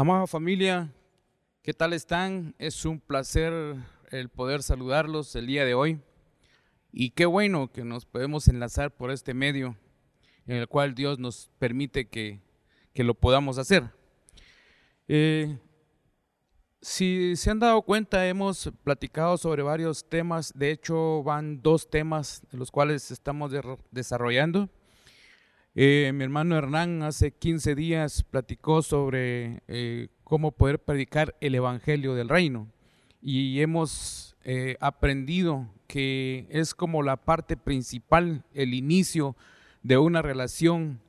Amada familia, ¿qué tal están? Es un placer el poder saludarlos el día de hoy. Y qué bueno que nos podemos enlazar por este medio en el cual Dios nos permite que, que lo podamos hacer. Eh, si se han dado cuenta, hemos platicado sobre varios temas. De hecho, van dos temas de los cuales estamos desarrollando. Eh, mi hermano Hernán hace 15 días platicó sobre eh, cómo poder predicar el Evangelio del Reino y hemos eh, aprendido que es como la parte principal, el inicio de una relación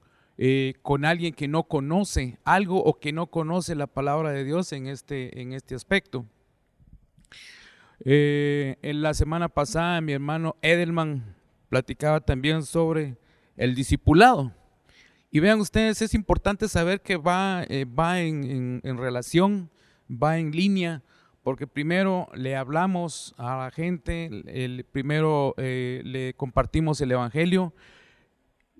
con alguien que no conoce algo o que no conoce la palabra de Dios en este, en este aspecto. en la semana pasada mi hermano Edelman platicaba también sobre el discipulado. Y vean ustedes, es importante saber que va, eh, va en, relación, va en línea, porque primero le hablamos a la gente, el, primero eh, le compartimos el Evangelio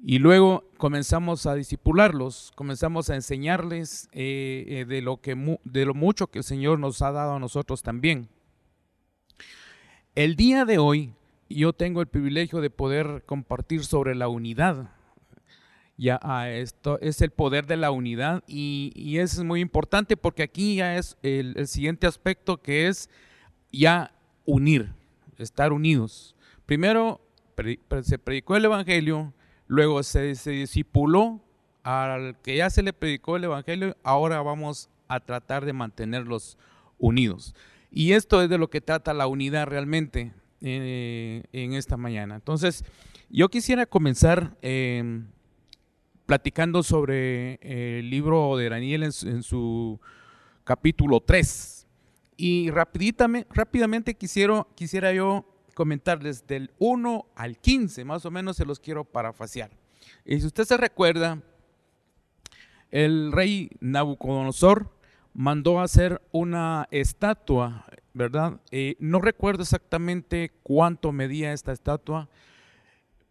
y luego comenzamos a disipularlos, comenzamos a enseñarles eh, de, lo que, de lo mucho que el Señor nos ha dado a nosotros también. El día de hoy yo tengo el privilegio de poder compartir sobre la unidad ya a esto es el poder de la unidad y, y es muy importante porque aquí ya es el, siguiente aspecto que es ya unir, estar unidos. Primero se predicó el Evangelio, luego se, se discipuló al que ya se le predicó el Evangelio, ahora vamos a tratar de mantenerlos unidos. Y esto es de lo que trata la unidad realmente eh, en esta mañana. Entonces, yo quisiera comenzar eh, platicando sobre el libro de Daniel en su, capítulo 3. Y rápidamente quisiera, quisiera yo comentarles del 1 al 15, más o menos se los quiero parafasear. Y si usted se recuerda, el rey Nabucodonosor mandó hacer una estatua, ¿verdad? Eh, no recuerdo exactamente cuánto medía esta estatua,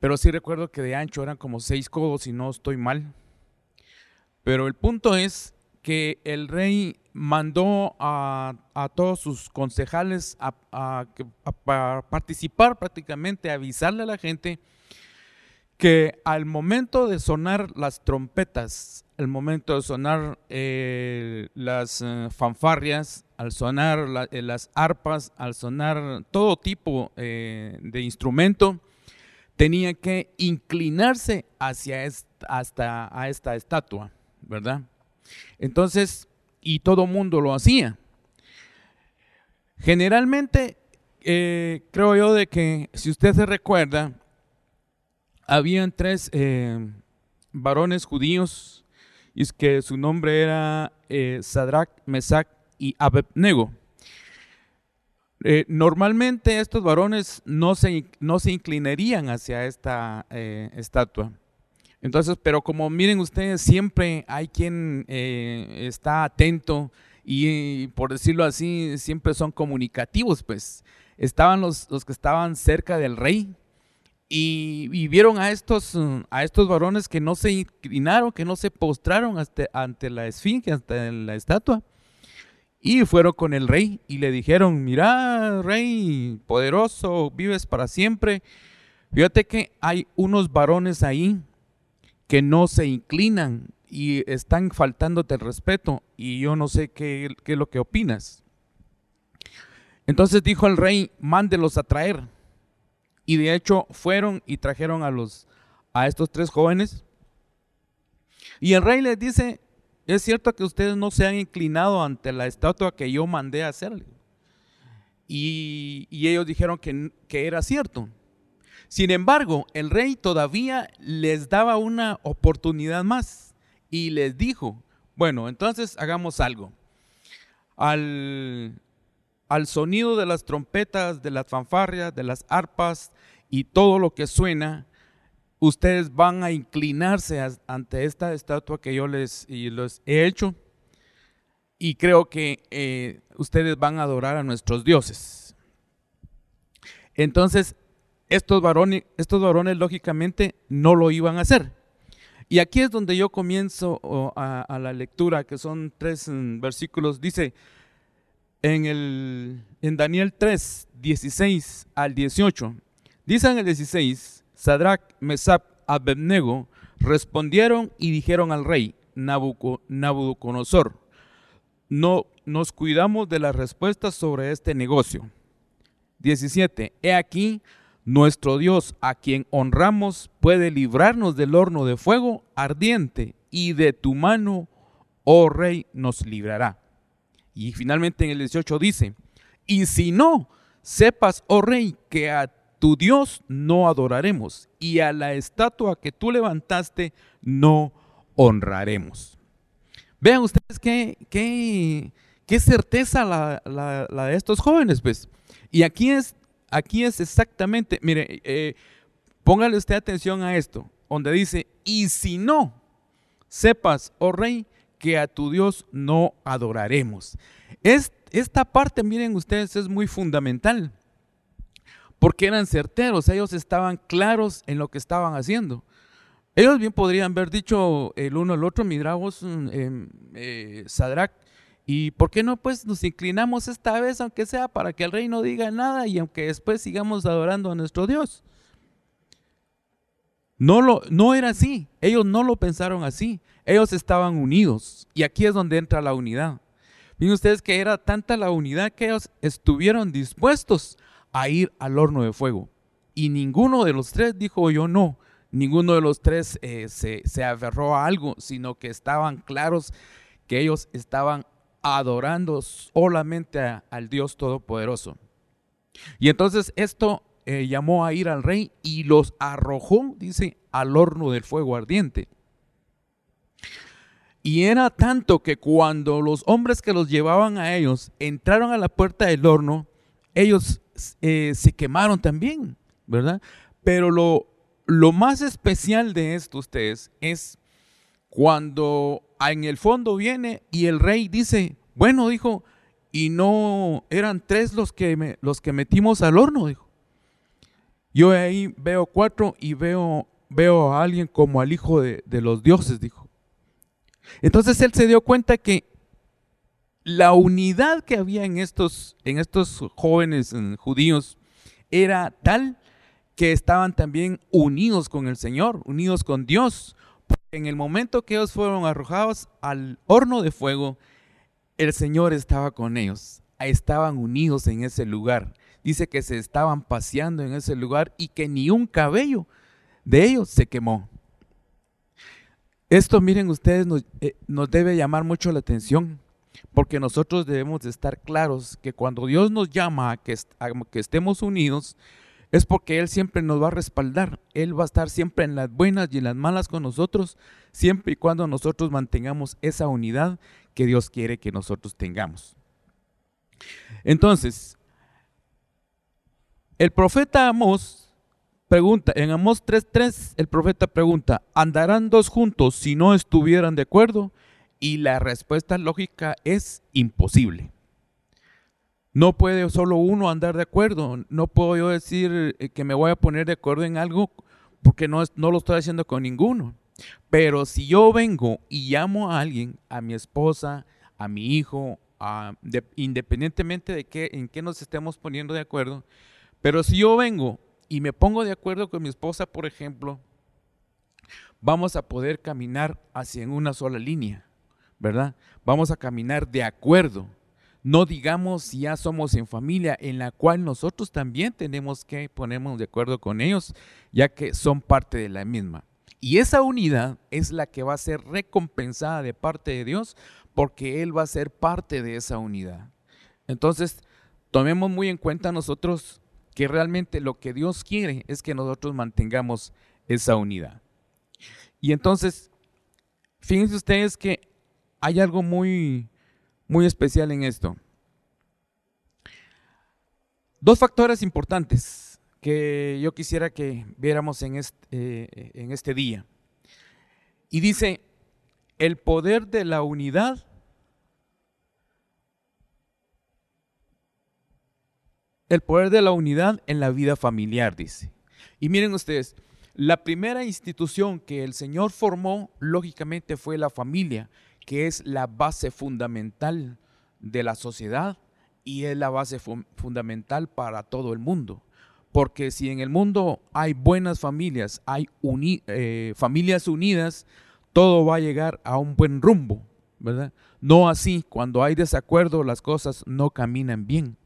pero sí recuerdo que de ancho eran como seis codos, si no estoy mal. Pero el punto es que el rey mandó a, todos sus concejales a, participar prácticamente, a avisarle a la gente que al momento de sonar las trompetas, al momento de sonar eh, las eh, fanfarrias, al sonar eh, las arpas, al sonar todo tipo de instrumento, tenía que inclinarse hacia esta, estatua, ¿verdad? Entonces, y todo mundo lo hacía. Generalmente, eh, creo yo de que, si usted se recuerda, habían tres eh, varones judíos, y que su nombre era eh, Sadrach, Mesach y Abednego. Eh, normalmente estos varones no se, no se inclinarían hacia esta eh, estatua. Entonces, pero como miren ustedes, siempre hay quien eh, está atento y, por decirlo así, siempre son comunicativos, pues. Estaban los, los que estaban cerca del rey y, vieron a estos, a estos varones que no se inclinaron, que no se postraron ante la esfinge, ante la estatua. Y fueron con el rey y le dijeron, mira, rey poderoso, vives para siempre. Fíjate que hay unos varones ahí que no se inclinan y están faltándote el respeto y yo no sé qué, qué es lo que opinas. Entonces dijo el rey, mándelos a traer. Y de hecho fueron y trajeron a los a estos tres jóvenes. Y el rey les dice, es cierto que ustedes no se han inclinado ante la estatua que yo mandé a hacerle. Y, ellos dijeron que, era cierto. Sin embargo, el rey todavía les daba una oportunidad más y les dijo, bueno, entonces hagamos algo. Al, al, sonido de las trompetas, de las fanfarrias, de las arpas y todo lo que suena, ustedes van a inclinarse ante esta estatua que yo les, he hecho y creo que eh, ustedes van a adorar a nuestros dioses. Entonces, estos varones, lógicamente no lo iban a hacer. Y aquí es donde yo comienzo a, la lectura, que son tres mm, versículos. Dice en, el, en Daniel 3, 16 al 18. Dice en el 16, Sadrach, Mesap, Abednego respondieron y dijeron al rey Nabucodonosor, no nos cuidamos de las respuestas sobre este negocio. 17. He aquí, nuestro Dios, a quien honramos, puede librarnos del horno de fuego ardiente y de tu mano, oh rey, nos librará. Y finalmente en el 18 dice, y si no, sepas, oh rey, que a tu Dios no adoraremos y a la estatua que tú levantaste no honraremos. Vean ustedes qué, qué, qué certeza la, la, de estos jóvenes, pues. Y aquí es aquí es exactamente, mire, eh, póngale usted atención a esto, donde dice, y si no, sepas, oh rey, que a tu Dios no adoraremos. esta parte, miren ustedes, es muy fundamental, porque eran certeros, ellos estaban claros en lo que estaban haciendo. Ellos bien podrían haber dicho el uno al otro, mira vos, em, eh, Sadrach, ¿Y por qué no pues nos inclinamos esta vez, aunque sea para que el rey no diga nada y aunque después sigamos adorando a nuestro Dios? No, lo, no era así, ellos no lo pensaron así, ellos estaban unidos y aquí es donde entra la unidad. Miren ustedes que era tanta la unidad que ellos estuvieron dispuestos a ir al horno de fuego. Y ninguno de los tres dijo yo no, ninguno de los tres eh, se, se aferró a algo, sino que estaban claros que ellos estaban adorando solamente al Dios Todopoderoso. Y entonces esto eh, llamó a ir al rey y los arrojó, dice, al horno del fuego ardiente. Y era tanto que cuando los hombres que los llevaban a ellos entraron a la puerta del horno, ellos eh, se quemaron también, ¿verdad? Pero lo, lo más especial de esto, ustedes, es cuando en el fondo viene y el rey dice, bueno, dijo, y no eran tres los que, los que metimos al horno, dijo. Yo ahí veo cuatro y veo, veo a alguien como al hijo de, de los dioses, dijo. Entonces él se dio cuenta que la unidad que había en estos, en estos jóvenes judíos era tal que estaban también unidos con el Señor, unidos con Dios, en el momento que ellos fueron arrojados al horno de fuego, el Señor estaba con ellos, estaban unidos en ese lugar. Dice que se estaban paseando en ese lugar y que ni un cabello de ellos se quemó. Esto, miren ustedes, nos, eh, nos debe llamar mucho la atención, porque nosotros debemos de estar claros que cuando Dios nos llama a que, estemos unidos, es porque Él siempre nos va a respaldar. Él va a estar siempre en las buenas y en las malas con nosotros, siempre y cuando nosotros mantengamos esa unidad que Dios quiere que nosotros tengamos. Entonces, el profeta Amós pregunta, en Amós 3.3, el profeta pregunta, ¿andarán dos juntos si no estuvieran de acuerdo? Y la respuesta lógica es imposible. No puede solo uno andar de acuerdo. No puedo yo decir eh, que me voy a poner de acuerdo en algo porque no, lo estoy haciendo con ninguno. Pero si yo vengo y llamo a alguien, a mi esposa, a mi hijo, independientemente de qué, en qué nos estemos poniendo de acuerdo, pero si yo vengo y me pongo de acuerdo con mi esposa, por ejemplo, vamos a poder caminar hacia una sola línea, ¿verdad? Vamos a caminar de acuerdo. No digamos si ya somos en familia, en la cual nosotros también tenemos que ponernos de acuerdo con ellos, ya que son parte de la misma. Y esa unidad es la que va a ser recompensada de parte de Dios porque Él va a ser parte de esa unidad. Entonces, tomemos muy en cuenta nosotros que realmente lo que Dios quiere es que nosotros mantengamos esa unidad. Y entonces, fíjense ustedes que hay algo muy, muy especial en esto. Dos factores importantes que yo quisiera que viéramos en este, en este día. Y dice, el poder de la unidad el poder de la unidad en la vida familiar, dice. Y miren ustedes, La primera institución que el Señor formó, lógicamente, fue la familia, que es la base fundamental de la sociedad y es la base fundamental para todo el mundo. Porque si en el mundo hay buenas familias, hay eh, familias unidas, todo va a llegar a un buen rumbo, ¿verdad? No así, cuando hay desacuerdo, las cosas no caminan bien.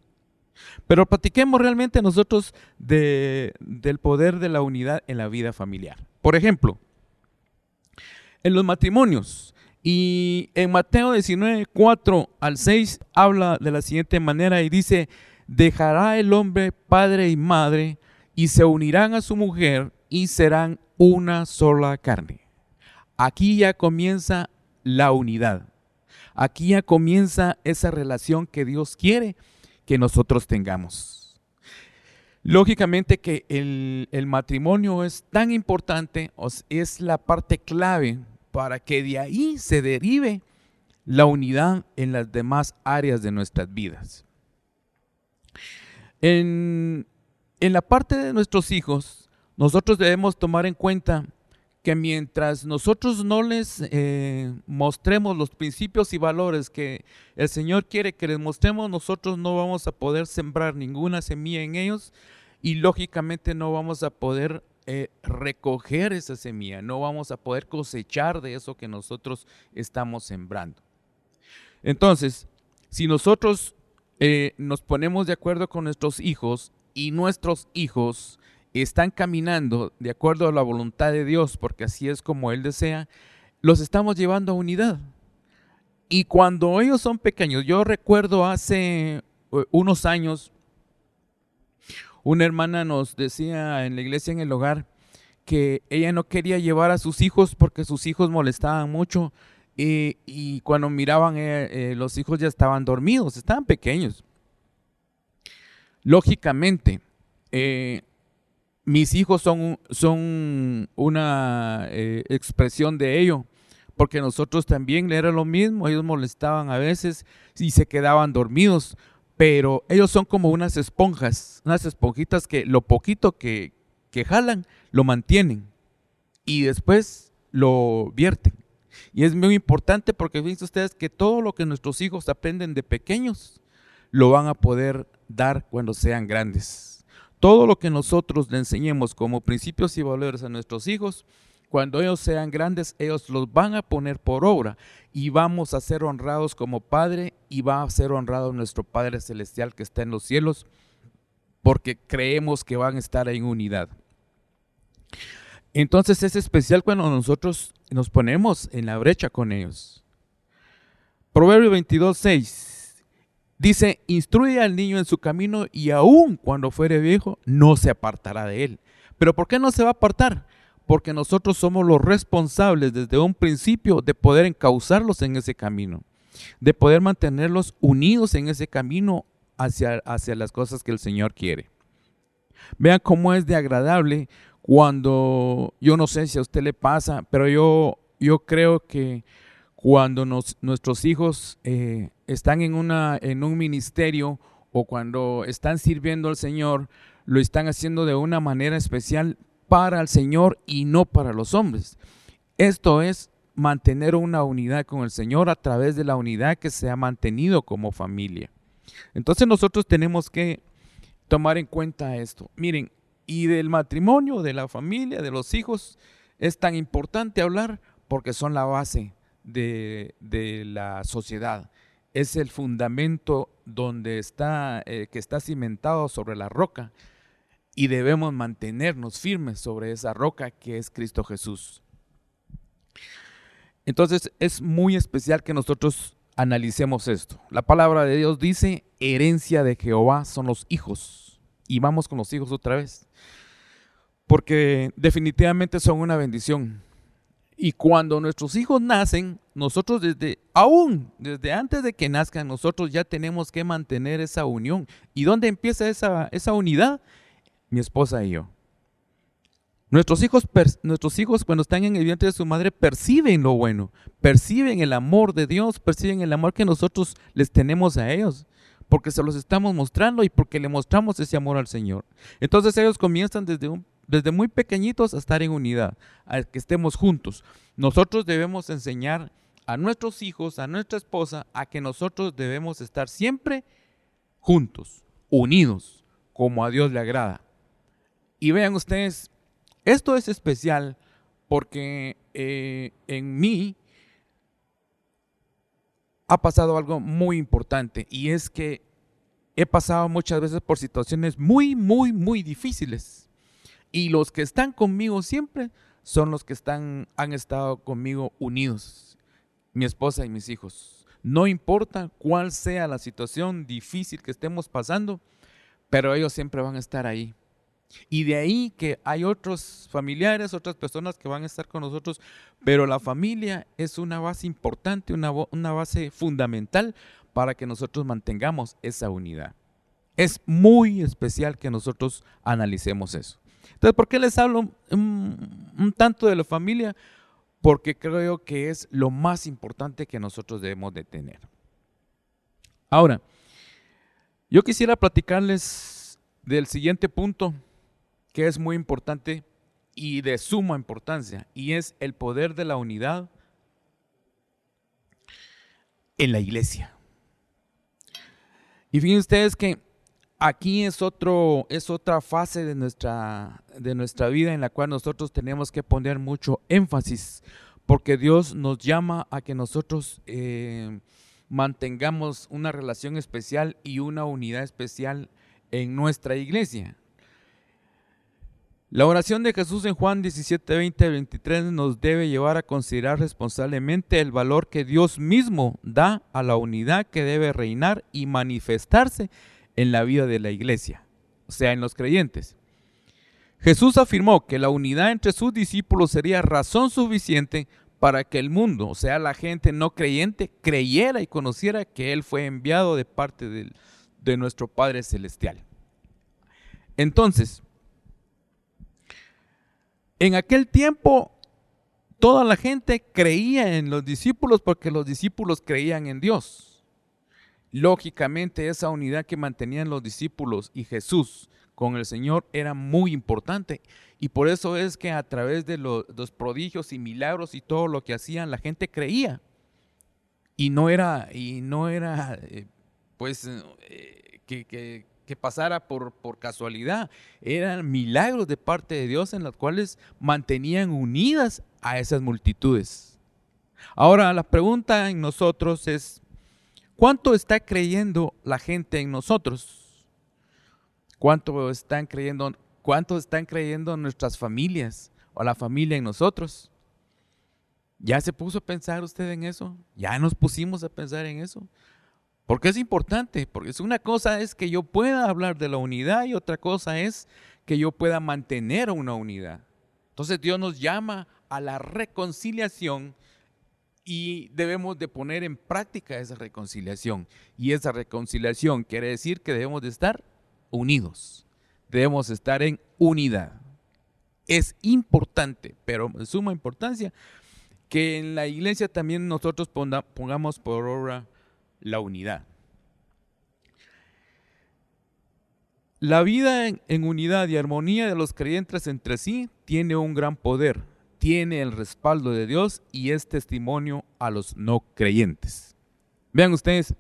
Pero platiquemos realmente nosotros del poder de la unidad en la vida familiar. Por ejemplo, en los matrimonios, y en Mateo 19, 4 al 6 habla de la siguiente manera y dice, dejará el hombre padre y madre y se unirán a su mujer y serán una sola carne. Aquí ya comienza la unidad. Aquí ya comienza esa relación que Dios quiere que nosotros tengamos. Lógicamente que el, el matrimonio es tan importante, es la parte clave para que de ahí se derive la unidad en las demás áreas de nuestras vidas. En, la parte de nuestros hijos, nosotros debemos tomar en cuenta que mientras nosotros no les eh, mostremos los principios y valores que el Señor quiere que les mostremos, nosotros no vamos a poder sembrar ninguna semilla en ellos y lógicamente no vamos a poder eh, recoger esa semilla, no vamos a poder cosechar de eso que nosotros estamos sembrando. Entonces, si nosotros eh, nos ponemos de acuerdo con nuestros hijos y nuestros hijos están caminando de acuerdo a la voluntad de Dios, porque así es como Él desea, los estamos llevando a unidad. Y cuando ellos son pequeños, yo recuerdo hace eh, unos años, una hermana nos decía en la iglesia en el hogar que ella no quería llevar a sus hijos porque sus hijos molestaban mucho y, cuando miraban, eh, eh, los hijos ya estaban dormidos, estaban pequeños. Lógicamente, eh, mis hijos son, son una expresión de ello, porque nosotros también era lo mismo, ellos molestaban a veces y se quedaban dormidos, pero ellos son como unas esponjas, unas esponjitas que lo poquito que, que jalan, lo mantienen y después lo vierten. Y es muy importante porque fíjense ustedes que todo lo que nuestros hijos aprenden de pequeños lo van a poder dar cuando sean grandes. Todo lo que nosotros le enseñemos como principios y valores a nuestros hijos, cuando ellos sean grandes, ellos los van a poner por obra y vamos a ser honrados como Padre y va a ser honrado nuestro Padre Celestial que está en los cielos porque creemos que van a estar en unidad. Entonces es especial cuando nosotros nos ponemos en la brecha con ellos. Proverbio 22, 6 dice, instruye al niño en su camino y aun cuando fuere viejo no se apartará de él. Pero ¿por qué no se va a apartar? Porque nosotros somos los responsables desde un principio de poder encauzarlos en ese camino, de poder mantenerlos unidos en ese camino hacia, hacia las cosas que el Señor quiere. Vean cómo es de agradable cuando, yo no sé si a usted le pasa, pero yo, yo creo que cuando nuestros hijos eh, están en, una, en un ministerio o cuando están sirviendo al Señor, lo están haciendo de una manera especial para el Señor y no para los hombres. Esto es mantener una unidad con el Señor a través de la unidad que se ha mantenido como familia. Entonces nosotros tenemos que tomar en cuenta esto. Miren, y del matrimonio, de la familia, de los hijos, es tan importante hablar porque son la base de, la sociedad. Es el fundamento donde está, eh, que está cimentado sobre la roca y debemos mantenernos firmes sobre esa roca que es Cristo Jesús. Entonces es muy especial que nosotros analicemos esto. La palabra de Dios dice, herencia de Jehová son los hijos y vamos con los hijos otra vez. Porque definitivamente son una bendición. Y cuando nuestros hijos nacen, nosotros desde, aún desde antes de que nazcan, nosotros ya tenemos que mantener esa unión. ¿Y dónde empieza esa, esa unidad? Mi esposa y yo. Nuestros hijos, nuestros hijos cuando están en el vientre de su madre perciben lo bueno, perciben el amor de Dios, perciben el amor que nosotros les tenemos a ellos porque se los estamos mostrando y porque le mostramos ese amor al Señor. Entonces ellos comienzan desde un desde muy pequeñitos a estar en unidad, a que estemos juntos. Nosotros debemos enseñar a nuestros hijos, a nuestra esposa, a que nosotros debemos estar siempre juntos, unidos, como a Dios le agrada. Y vean ustedes, esto es especial porque eh, en mí ha pasado algo muy importante y es que he pasado muchas veces por situaciones muy, muy, muy difíciles. Y los que están conmigo siempre son los que están, han estado conmigo unidos, mi esposa y mis hijos. No importa cuál sea la situación difícil que estemos pasando, pero ellos siempre van a estar ahí. Y de ahí que hay otros familiares, otras personas que van a estar con nosotros, pero la familia es una base importante, una, una base fundamental para que nosotros mantengamos esa unidad. Es muy especial que nosotros analicemos eso. Entonces, ¿por qué les hablo un, tanto de la familia? Porque creo que es lo más importante que nosotros debemos de tener. Ahora, yo quisiera platicarles del siguiente punto que es muy importante y de suma importancia, y es el poder de la unidad en la iglesia. Y fíjense ustedes que aquí es, otro, es otra fase de nuestra, de nuestra vida en la cual nosotros tenemos que poner mucho énfasis, porque Dios nos llama a que nosotros eh, mantengamos una relación especial y una unidad especial en nuestra iglesia. La oración de Jesús en Juan 17, 20 23 nos debe llevar a considerar responsablemente el valor que Dios mismo da a la unidad que debe reinar y manifestarse en la vida de la iglesia, o sea, en los creyentes. Jesús afirmó que la unidad entre sus discípulos sería razón suficiente para que el mundo, o sea, la gente no creyente, creyera y conociera que Él fue enviado de parte de, de nuestro Padre Celestial. Entonces, en aquel tiempo toda la gente creía en los discípulos porque los discípulos creían en Dios. Lógicamente esa unidad que mantenían los discípulos y Jesús con el Señor era muy importante. Y por eso es que a través de los, prodigios y milagros y todo lo que hacían, la gente creía. Y no era, y no era eh, pues, eh, que, que pasara por, por casualidad. Eran milagros de parte de Dios en los cuales mantenían unidas a esas multitudes. Ahora la pregunta en nosotros es, ¿cuánto está creyendo la gente en nosotros? ¿Cuánto están creyendo, cuánto están creyendo nuestras familias o la familia en nosotros? ¿Ya se puso a pensar usted en eso? ¿Ya nos pusimos a pensar en eso? Porque es importante, porque es una cosa es que yo pueda hablar de la unidad y otra cosa es que yo pueda mantener una unidad. Entonces Dios nos llama a la reconciliación y debemos de poner en práctica esa reconciliación. Y esa reconciliación quiere decir que debemos de estar unidos, debemos estar en unidad. Es importante, pero de suma importancia, que en la iglesia también nosotros pongamos por obra la unidad. La vida en, unidad y armonía de los creyentes entre sí tiene un gran poder, tiene el respaldo de Dios y es testimonio a los no creyentes. Vean ustedes,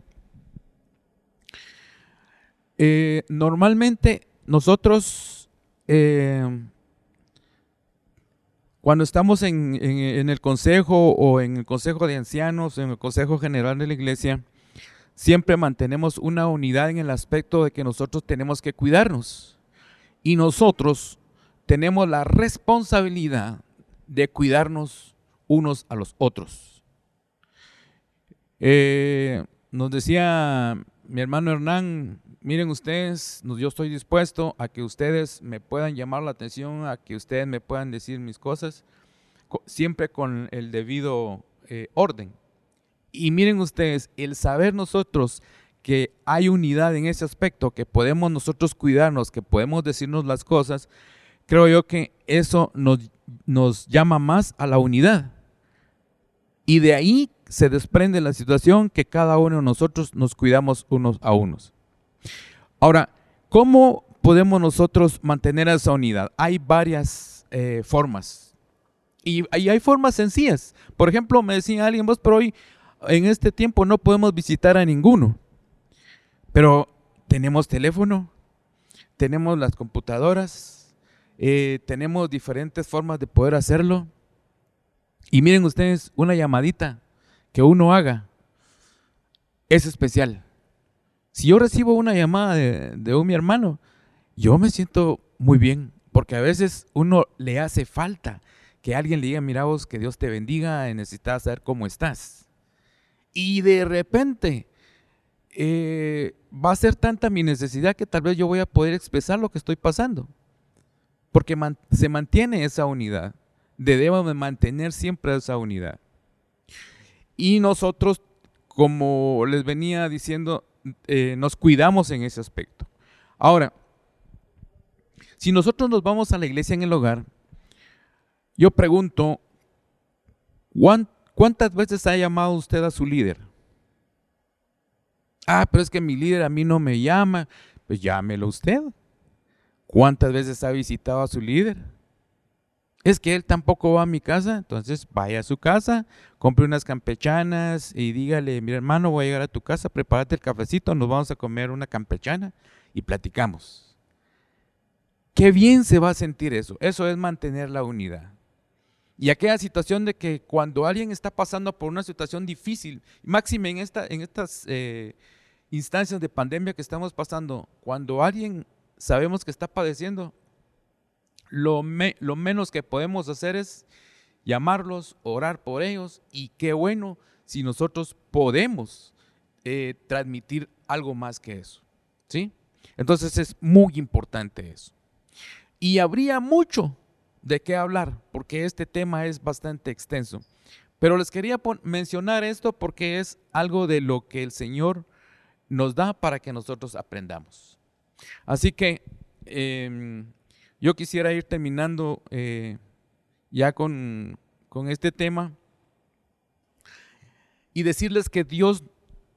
eh, normalmente nosotros, eh, cuando estamos en, en, el consejo o en el consejo de ancianos, en el consejo general de la iglesia, siempre mantenemos una unidad en el aspecto de que nosotros tenemos que cuidarnos. Y nosotros tenemos la responsabilidad de cuidarnos unos a los otros. Eh, nos decía mi hermano Hernán, miren ustedes, yo estoy dispuesto a que ustedes me puedan llamar la atención, a que ustedes me puedan decir mis cosas, siempre con el debido eh, orden. Y miren ustedes, el saber nosotros que hay unidad en ese aspecto, que podemos nosotros cuidarnos, que podemos decirnos las cosas, creo yo que eso nos, nos llama más a la unidad. Y de ahí se desprende la situación que cada uno de nosotros nos cuidamos unos a unos. Ahora, ¿cómo podemos nosotros mantener esa unidad? Hay varias eh, formas. Y, hay formas sencillas. Por ejemplo, me decía alguien, vos, pero hoy en este tiempo no podemos visitar a ninguno. Pero tenemos teléfono, tenemos las computadoras, eh, tenemos diferentes formas de poder hacerlo. Y miren ustedes, una llamadita que uno haga es especial. Si yo recibo una llamada de, un mi hermano, yo me siento muy bien, porque a veces uno le hace falta que alguien le diga, mira vos, que Dios te bendiga, necesitas saber cómo estás. Y de repente eh, va a ser tanta mi necesidad que tal vez yo voy a poder expresar lo que estoy pasando, porque se mantiene esa unidad debemos mantener siempre esa unidad. Y nosotros, como les venía diciendo, eh, nos cuidamos en ese aspecto. Ahora, si nosotros nos vamos a la iglesia en el hogar, yo pregunto, ¿cuántas veces ha llamado usted a su líder? Ah, pero es que mi líder a mí no me llama. Pues llámelo usted. ¿Cuántas veces ha visitado a su líder? es que él tampoco va a mi casa, entonces vaya a su casa, compre unas campechanas y dígale, mi hermano, voy a llegar a tu casa, prepárate el cafecito, nos vamos a comer una campechana y platicamos. Qué bien se va a sentir eso, eso es mantener la unidad. Y aquella situación de que cuando alguien está pasando por una situación difícil, máxime en, esta, en estas eh, instancias de pandemia que estamos pasando, cuando alguien sabemos que está padeciendo, lo, menos que podemos hacer es llamarlos, orar por ellos y qué bueno si nosotros podemos eh, transmitir algo más que eso. ¿Sí? Entonces es muy importante eso. Y habría mucho de qué hablar porque este tema es bastante extenso. Pero les quería mencionar esto porque es algo de lo que el Señor nos da para que nosotros aprendamos. Así que em, yo quisiera ir terminando eh, ya con, con, este tema y decirles que Dios,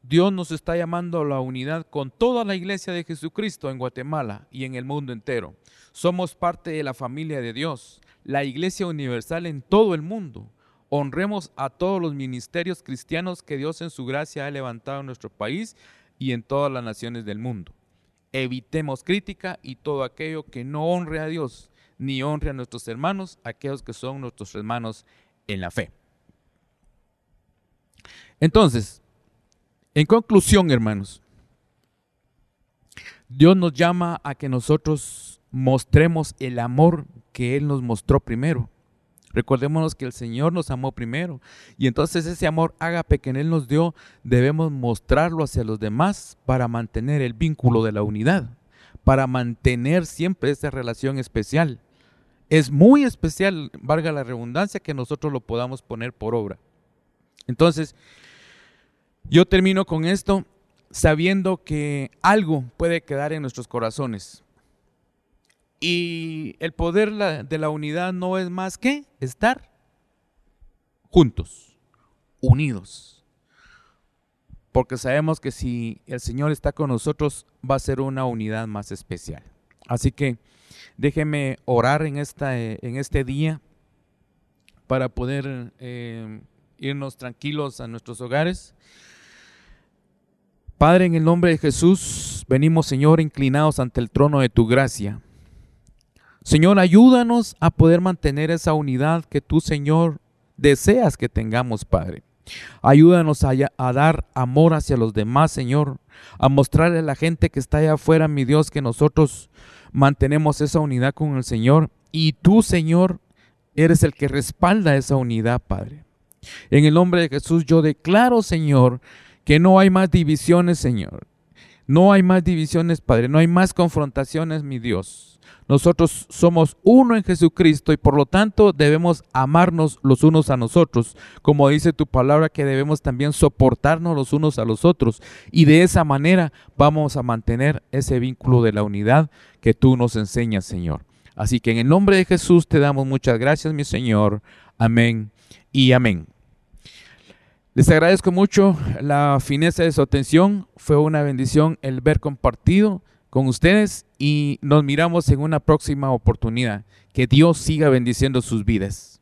Dios nos está llamando a la unidad con toda la iglesia de Jesucristo en Guatemala y en el mundo entero. Somos parte de la familia de Dios, la iglesia universal en todo el mundo. Honremos a todos los ministerios cristianos que Dios en su gracia ha levantado en nuestro país y en todas las naciones del mundo evitemos crítica y todo aquello que no honre a Dios ni honre a nuestros hermanos, aquellos que son nuestros hermanos en la fe. Entonces, en conclusión, hermanos, Dios nos llama a que nosotros mostremos el amor que Él nos mostró primero. Recordémonos que el Señor nos amó primero. Y entonces ese amor ágape que Él nos dio, debemos mostrarlo hacia los demás para mantener el vínculo de la unidad, para mantener siempre esa relación especial. Es muy especial, valga la redundancia, que nosotros lo podamos poner por obra. Entonces, yo termino con esto sabiendo que algo puede quedar en nuestros corazones. Y el poder de la unidad no es más que estar juntos, unidos. Porque sabemos que si el Señor está con nosotros, va a ser una unidad más especial. Así que déjeme orar en, esta, en este día para poder eh, irnos tranquilos a nuestros hogares. Padre, en el nombre de Jesús, venimos, Señor, inclinados ante el trono de tu gracia. Señor, ayúdanos a poder mantener esa unidad que tú, Señor, deseas que tengamos, Padre. Ayúdanos a, a, dar amor hacia los demás, Señor, a mostrarle a la gente que está allá afuera, mi Dios, que nosotros mantenemos esa unidad con el Señor. Y tú, Señor, eres el que respalda esa unidad, Padre. En el nombre de Jesús yo declaro, Señor, que no hay más divisiones, Señor. No hay más divisiones, Padre. No hay más confrontaciones, mi Dios. Nosotros somos uno en Jesucristo y por lo tanto debemos amarnos los unos a nosotros, como dice tu palabra que debemos también soportarnos los unos a los otros y de esa manera vamos a mantener ese vínculo de la unidad que tú nos enseñas, Señor. Así que en el nombre de Jesús te damos muchas gracias, mi Señor. Amén y amén. Les agradezco mucho la fineza de su atención. Fue una bendición el ver compartido con ustedes y nos miramos en una próxima oportunidad. Que Dios siga bendiciendo sus vidas.